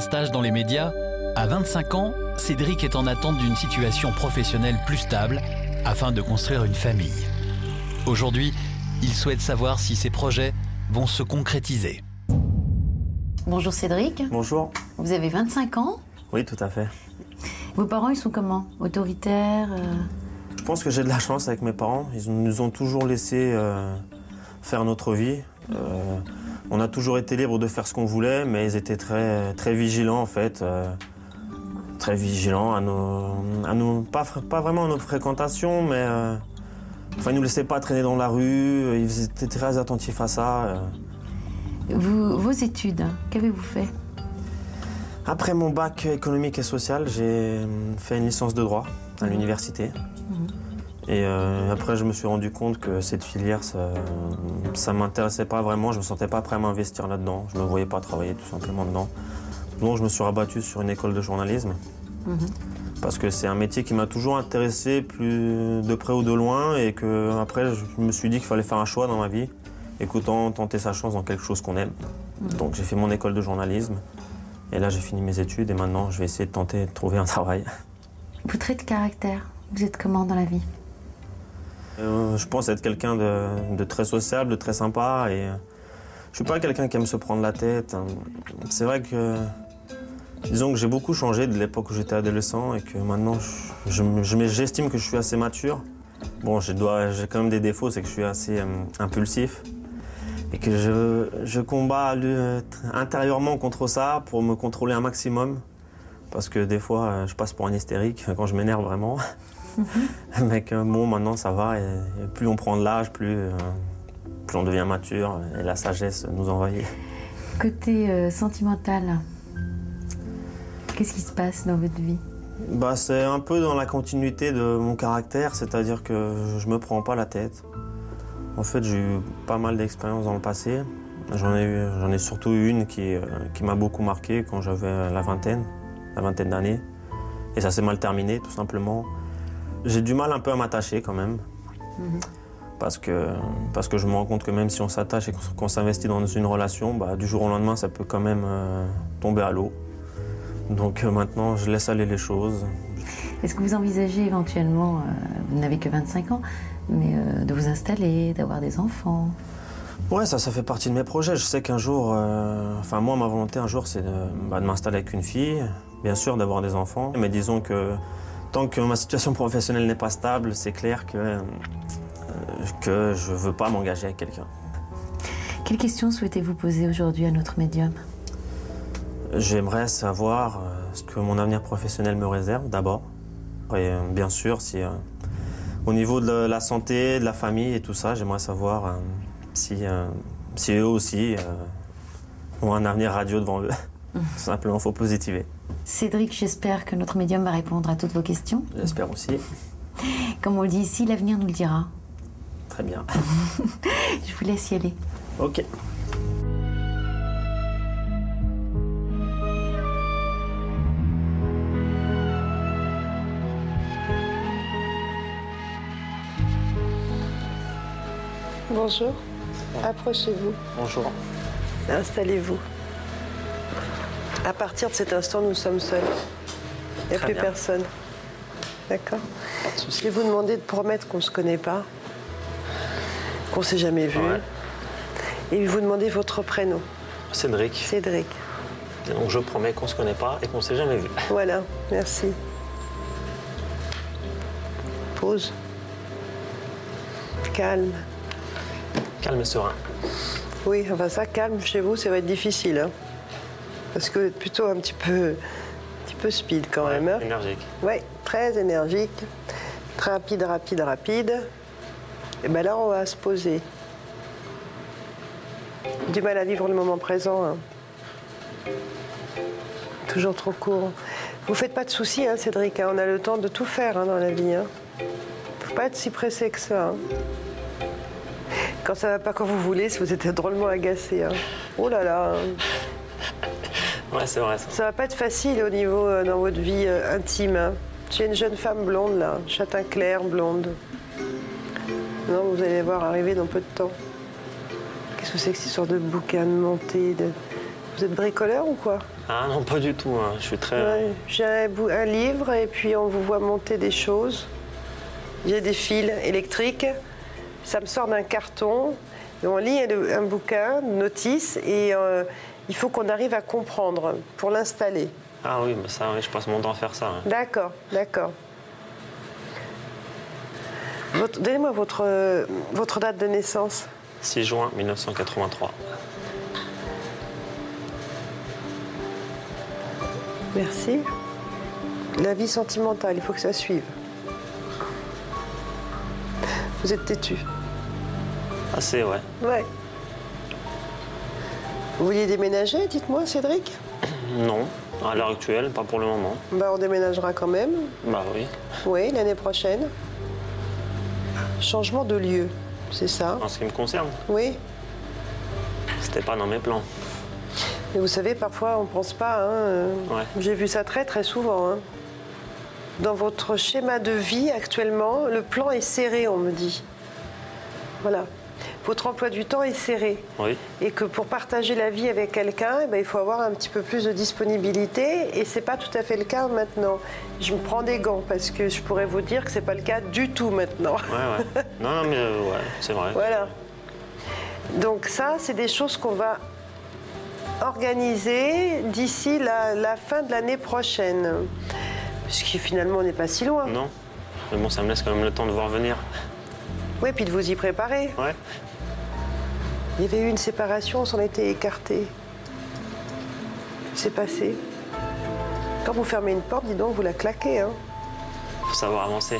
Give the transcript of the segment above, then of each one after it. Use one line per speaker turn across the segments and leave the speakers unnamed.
stage dans les médias, à 25 ans, Cédric est en attente d'une situation professionnelle plus stable afin de construire une famille. Aujourd'hui, il souhaite savoir si ses projets vont se concrétiser.
Bonjour Cédric.
Bonjour.
Vous avez 25 ans?
Oui, tout à fait.
Vos parents, ils sont comment? Autoritaires euh?
Je pense que j'ai de la chance avec mes parents. Ils nous ont toujours laissé euh, faire notre vie. Euh, on a toujours été libre de faire ce qu'on voulait, mais ils étaient très, très vigilants en fait. euh, très vigilants à nos, à nos pas, vraiment à notre fréquentation, mais euh, enfin, ils nous laissaient pas traîner dans la rue. Ils étaient très attentifs à ça. euh.
Vous- Vos études, qu'avez-vous fait?
Après mon bac économique et social, j'ai hum, fait une licence de droit à l'université. Et euh, après, je me suis rendu compte que cette filière, ça, ça m'intéressait pas vraiment. Je me sentais pas prêt à m'investir là-dedans. Je me voyais pas travailler tout simplement dedans. Donc, je me suis rabattu sur une école de journalisme. Parce que c'est un métier qui m'a toujours intéressé, plus de près ou de loin, et que après, je me suis dit qu'il fallait faire un choix dans ma vie, et qu'autant tenter sa chance dans quelque chose qu'on aime. Donc, j'ai fait mon école de journalisme. Et là, j'ai fini mes études et maintenant, je vais essayer de tenter de trouver un travail.
Vous traitez de caractère. Vous êtes comment dans la vie?
Euh, je pense être quelqu'un de, très sociable, de très sympa et euh, je suis pas quelqu'un qui aime se prendre la tête. hein. C'est vrai que, disons que j'ai beaucoup changé de l'époque où j'étais adolescent et que maintenant, je- je j'estime que je suis assez mature. Bon, j'ai quand même des défauts, c'est que je suis assez euh, impulsif et que je, combats intérieurement contre ça pour me contrôler un maximum. Parce que des fois, je passe pour un hystérique quand je m'énerve vraiment. Mais que bon, maintenant ça va. Et, et plus on prend de l'âge, plus, euh, plus on devient mature et la sagesse nous envahit.
Côté euh, sentimental, qu'est-ce qui se passe dans votre vie?
Bah, c'est un peu dans la continuité de mon caractère, c'est-à-dire que je me prends pas la tête. En fait, j'ai eu pas mal d'expériences dans le passé. J'en ai, eu- j'en ai surtout une qui, euh, qui m'a beaucoup marqué quand j'avais la vingtaine, la vingtaine d'années. Et ça s'est mal terminé, tout simplement. J'ai du mal un peu à m'attacher quand même. Parce que, parce que je me rends compte que même si on s'attache et qu'on s'investit dans une relation, bah, du jour au lendemain, ça peut quand même euh, tomber à l'eau. Donc euh, maintenant, je laisse aller les choses.
Est-ce que vous envisagez éventuellement, euh, vous n'avez que 25 ans, mais de vous installer, d'avoir des enfants?
Ouais, ça, ça fait partie de mes projets. Je sais qu'un jour, enfin moi, ma volonté un jour, c'est de, bah, de m'installer avec une fille, bien sûr, d'avoir des enfants. Mais disons que tant que ma situation professionnelle n'est pas stable, c'est clair que, euh, que je veux pas m'engager avec quelqu'un.
Quelles questions souhaitez-vous poser aujourd'hui à notre médium?
J'aimerais savoir euh, ce que mon avenir professionnel me réserve d'abord. Et euh, bien sûr, si euh, au niveau de la santé, de la famille et tout ça, j'aimerais savoir euh, si, euh, si eux aussi ont un avenir radieux devant eux. Tout simplement, il faut positiver.
Cédric, j'espère que notre médium va répondre à toutes vos questions.
J'espère aussi.
Comme on le dit ici, l'avenir nous le dira.
Très bien.
Je vous laisse y aller.
Ok.
Bonjour. Approchez-vous.
Bonjour.
Installez-vous. À partir de cet instant, nous sommes seuls. Il n'y a
Très
plus
bien.
personne. D'accord Je vais vous demander de promettre qu'on ne se connaît pas, qu'on ne s'est jamais vu.
Ouais.
Et vous demander votre prénom,
Cédric.
Cédric.
Donc je promets qu'on se connaît pas et qu'on s'est jamais vu.
Voilà, merci. Pause. Calme.
Calme et serein.
Oui, enfin ça, calme chez vous, ça va être difficile. hein. Parce que plutôt un petit peu, un petit peu speed quand même. hein.
Énergique.
Oui, très énergique, très rapide, rapide, rapide. Et bien là, on va se poser. Du mal à vivre le moment présent. hein. Toujours trop court. Vous faites pas de soucis, hein, Cédric. hein, On a le temps de tout faire dans la vie. Faut pas être si pressé que ça. Quand ça va pas quand vous voulez, si vous êtes drôlement agacé. Oh là là.
Ouais, c'est vrai ça.
Ça va pas être facile au niveau euh, dans votre vie euh, intime. hein. J'ai une jeune femme blonde là, châtain clair, blonde. Non, vous allez voir arriver dans peu de temps. Qu'est-ce que c'est que cette histoire de boucan de montée de... Vous êtes bricoleur ou quoi?
Ah non, pas du tout. hein. Je suis très.
Ouais, J'ai un, bou- un livre et puis on vous voit monter des choses. J'ai des fils électriques. Ça me sort d'un carton. Et on lit un, un bouquin, une notice, et euh, il faut qu'on arrive à comprendre pour l'installer.
Ah oui, ça, oui, je passe mon temps à faire ça. hein.
D'accord, d'accord. Donnez-moi votre, euh, votre date de naissance.
6 juin 1983.
Merci. La vie sentimentale, il faut que ça suive. Vous êtes têtu.
Assez, ouais.
Ouais. Vous vouliez déménager, dites-moi, Cédric
Non, à l'heure actuelle, pas pour le moment.
Bah, on déménagera quand même.
Bah oui.
Oui, l'année prochaine. Changement de lieu, c'est ça
En ce qui me concerne,
Oui.
c'était pas dans mes plans.
Mais vous savez, parfois, on pense pas. hein, euh,
Ouais.
J'ai vu ça très, très souvent. hein. Dans votre schéma de vie actuellement, le plan est serré, on me dit. Voilà. Votre emploi du temps est serré.
Oui.
Et que pour partager la vie avec quelqu'un, eh ben, il faut avoir un petit peu plus de disponibilité. Et c'est pas tout à fait le cas maintenant. Je me prends des gants parce que je pourrais vous dire que c'est pas le cas du tout maintenant.
Ouais, ouais. non, non, mais euh, ouais, c'est vrai.
Voilà. Donc ça, c'est des choses qu'on va organiser d'ici la, la fin de l'année prochaine. Puisque finalement, on n'est pas si loin.
Non. Mais bon, ça me laisse quand même le temps de voir venir.
Oui, puis de vous y préparer.
Ouais.
Il y avait eu une séparation, on s'en était écarté. C'est passé. Quand vous fermez une porte, dis donc, vous la claquez. Hein.
Faut savoir avancer.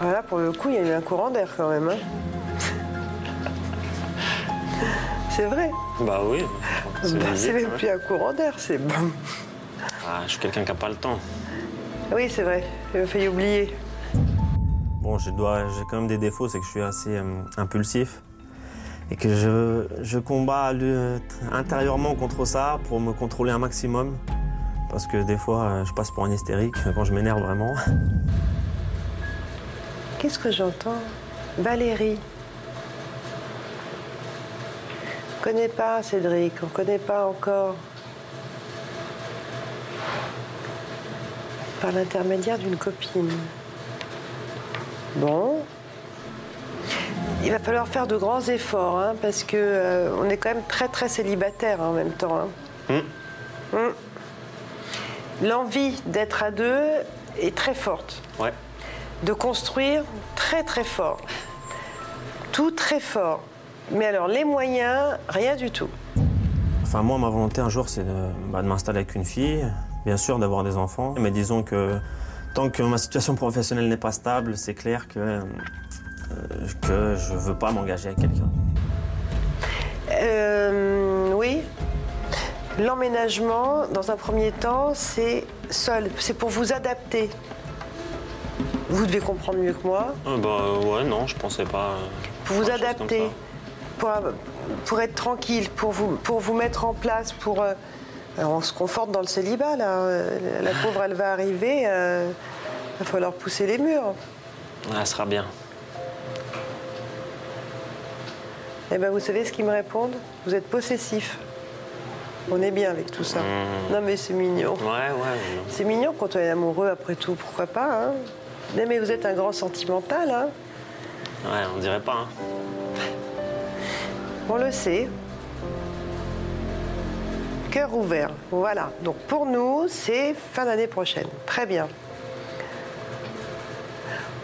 Voilà, pour le coup, il y a eu un courant d'air quand même. hein. c'est vrai.
Bah oui. c'est
Bah, même plus un courant d'air, c'est bon.
Ah, je suis quelqu'un qui n'a pas le temps.
Oui, c'est vrai. J'ai failli oublier.
Bon, je dois, j'ai quand même des défauts, c'est que je suis assez euh, impulsif et que je, je combats intérieurement contre ça pour me contrôler un maximum. Parce que des fois, euh, je passe pour un hystérique quand je m'énerve vraiment.
Qu'est-ce que j'entends? Valérie. On connaît pas Cédric, on connaît pas encore. Par l'intermédiaire d'une copine. Bon. Il va falloir faire de grands efforts, hein, parce que euh, on est quand même très très célibataire en même temps. hein. Hum. L'envie d'être à deux est très forte
Ouais.
de construire très très fort. Tout très fort. Mais alors les moyens, rien du tout.
Enfin, moi, ma volonté un jour, c'est de, bah, de m'installer avec une fille, bien sûr, d'avoir des enfants. Mais disons que tant que ma situation professionnelle n'est pas stable, c'est clair que, euh, que je veux pas m'engager avec quelqu'un.
Euh, oui. L'emménagement, dans un premier temps, c'est seul. C'est pour vous adapter. Vous devez comprendre mieux que moi.
Euh, bah ouais, non, je pensais pas. euh,
Pour vous adapter. Pour, pour être tranquille, pour vous, pour vous mettre en place, pour... euh, on se conforte dans le célibat, là. Euh, La pauvre, elle va arriver. euh, Il va falloir pousser les murs.
Ah, ça sera bien.
Eh bien, vous savez ce qu'ils me répondent? Vous êtes possessif. On est bien avec tout ça. Non, mais c'est mignon.
Ouais, ouais. ouais.
C'est mignon quand on est amoureux, après tout, pourquoi pas hein? Non, mais vous êtes un grand sentimental, hein?
Ouais, on dirait pas. Hein.
On le sait. Cœur ouvert, voilà. Donc pour nous, c'est fin d'année prochaine. Très bien.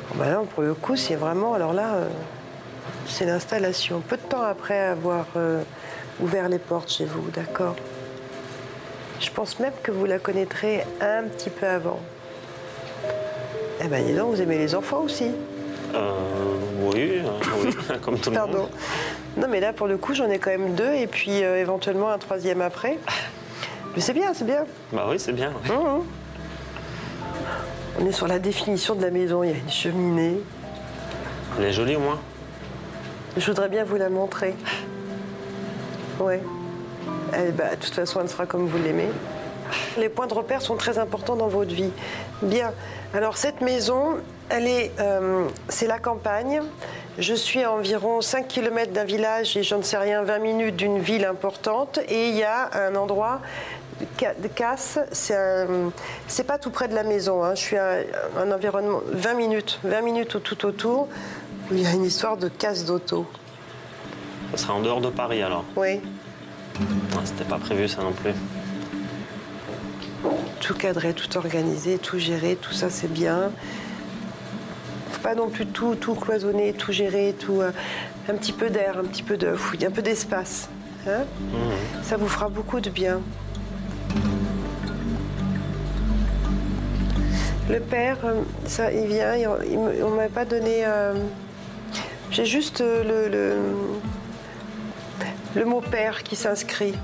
Bon, ben là, pour le coup, c'est vraiment, alors là, euh, c'est l'installation. Peu de temps après avoir euh, ouvert les portes chez vous, d'accord Je pense même que vous la connaîtrez un petit peu avant. Eh ben, dis donc, vous aimez les enfants aussi
Euh, oui, oui, comme tout le
Pardon.
monde.
Non, mais là, pour le coup, j'en ai quand même deux et puis euh, éventuellement un troisième après. Mais c'est bien, c'est bien.
Bah oui, c'est bien.
Mmh. On est sur la définition de la maison. Il y a une cheminée.
Elle est jolie au moins.
Je voudrais bien vous la montrer. Ouais. Eh ben, de toute façon, elle sera comme vous l'aimez. Les points de repère sont très importants dans votre vie. Bien. Alors, cette maison, elle est, euh, c'est la campagne. Je suis à environ 5 km d'un village et j'en sais rien, 20 minutes d'une ville importante. Et il y a un endroit de Casse, c'est pas tout près de la maison. hein. Je suis à un environnement 20 minutes, 20 minutes tout autour. Où Il y a une histoire de casse d'auto.
Ça sera en dehors de Paris alors.
Oui,
Ouais, C'était pas prévu ça non plus.
tout cadré, tout organisé, tout géré, tout ça c'est bien. Faut pas non plus tout, tout cloisonner, tout gérer, tout euh, un petit peu d'air, un petit peu de fouille, un peu d'espace. hein. Ça vous fera beaucoup de bien. Le père, euh, ça, il vient, il, il me- on m'a pas donné. euh, J'ai juste euh, le, le, le mot père qui s'inscrit.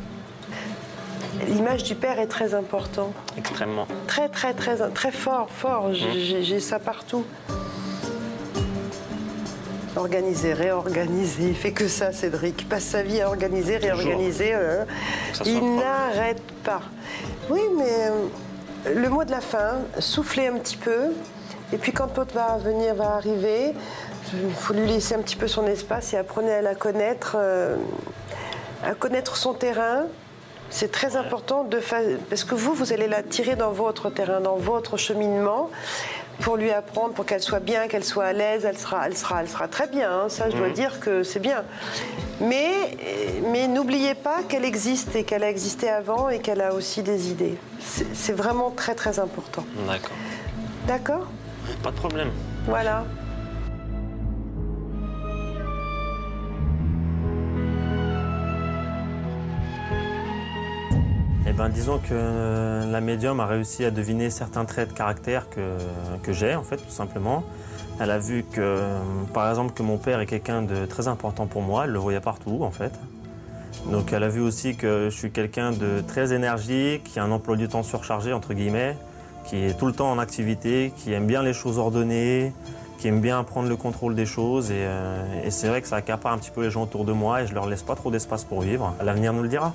L'image du père est très importante.
Extrêmement.
Très, très, très, très fort, fort. J'ai- J'ai ça partout. Organiser, réorganiser. Il fait que ça, Cédric. Il passe sa vie à organiser, réorganiser. euh,
soit
il n'arrête pas. Oui, mais euh, le mot de la fin, souffler un petit peu. Et puis quand l'autre va venir, va arriver, il faut lui laisser un petit peu son espace et apprenez à la connaître, euh, à connaître son terrain. C'est très important de fa- parce que vous, vous allez la tirer dans votre terrain, dans votre cheminement, pour lui apprendre, pour qu'elle soit bien, qu'elle soit à l'aise. Elle sera, elle sera, elle sera très bien. hein. Ça, je dois dire que c'est bien. Mais, mais n'oubliez pas qu'elle existe et qu'elle a existé avant et qu'elle a aussi des idées. C'est vraiment très très important.
D'accord.
D'accord?
Pas de problème.
Voilà.
Ben, disons que euh, la médium a réussi à deviner certains traits de caractère que, j'ai, en fait, tout simplement. Elle a vu que, euh, par exemple, que mon père est quelqu'un de très important pour moi. Elle le voyait partout, en fait. Donc, elle a vu aussi que je suis quelqu'un de très énergique, qui a un emploi du temps surchargé, entre guillemets, qui est tout le temps en activité, qui aime bien les choses ordonnées, qui aime bien prendre le contrôle des choses. Et, euh, c'est vrai que ça accapare un petit peu les gens autour de moi et je leur laisse pas trop d'espace pour vivre. L'avenir nous le dira.